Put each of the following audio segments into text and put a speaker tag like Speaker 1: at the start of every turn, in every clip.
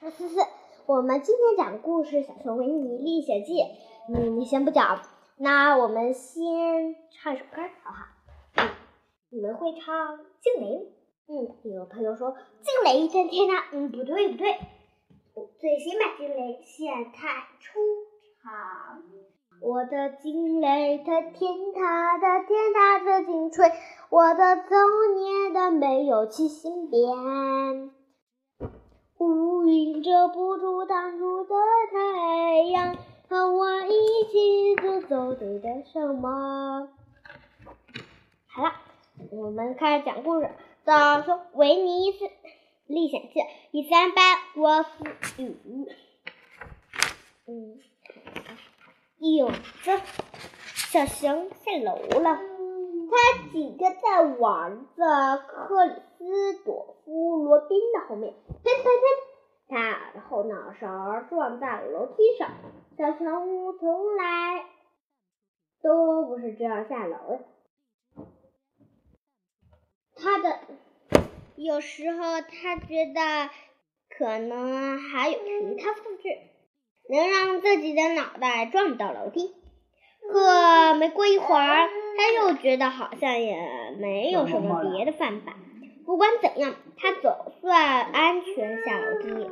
Speaker 1: 四四四，我们今天讲故事《小熊维尼历险记》。嗯，你先不讲，那我们先唱一首歌，好不好？嗯，你们会唱《惊雷》？嗯，有朋友说《惊雷震天》呐，嗯，不对不对，最新版《惊雷》现在出场。我的惊雷它天塌的天塌的惊吹，我的早年的没有七星变。乌云遮不住当初的太阳，和我一起走走对的什么？好了，我们开始讲故事。小熊维尼斯历险记第三班波斯语。嗯，有着小熊下楼了，他紧跟在玩着克里夫罗宾的后面。砰砰砰！他的后脑勺撞在了楼梯上。小熊从来都不是这样下楼的。他的有时候他觉得可能还有其他方式能让自己的脑袋撞到楼梯。可没过一会儿，他又觉得好像也没有什么别的办法。不管怎样，他总算安全下楼梯。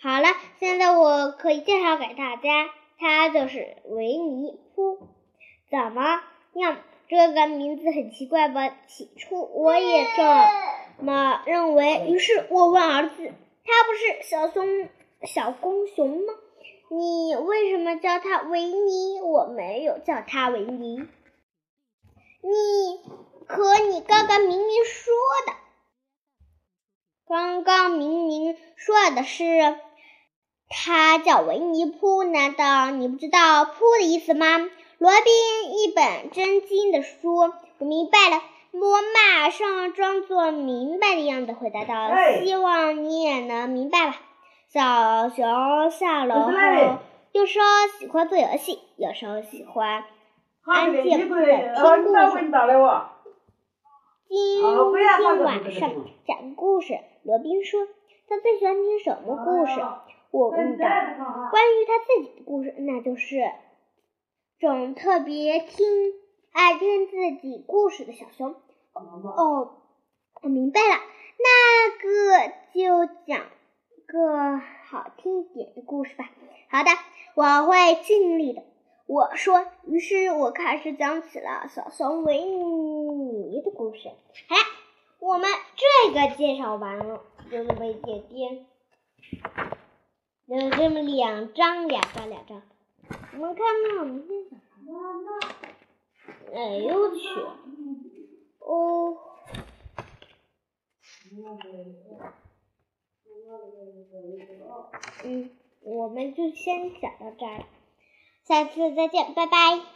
Speaker 1: 好了，现在我可以介绍给大家，他就是维尼扑。怎么样？这个名字很奇怪吧？起初我也这么认为。于是我问儿子：“他不是小松小公熊吗？你为什么叫他维尼？我没有叫他维尼。你。”可你刚刚明明说的，刚刚明明说的是他叫维尼扑，难道你不知道扑的意思吗？罗宾一本正经的说：“我明白了。”我马上装作明白的样子回答道：“希望你也能明白吧。”小熊下楼后，有时候喜欢做游戏，有时候喜欢安静的听故事。今天晚上讲故事，罗宾说他最喜欢听什么故事？我问道。关于他自己的故事，那就是种特别听爱听自己故事的小熊。哦，我明白了，那个就讲个好听点的故事吧。好的，我会尽力的。我说，于是我开始讲起了小熊维尼的故事。好了，我们这个介绍完了，就这么一点点，有这么两张，两张，两张。我们看看明天早上。哎呦我去！哦。嗯，我们就先讲到这儿。下次再见，拜拜。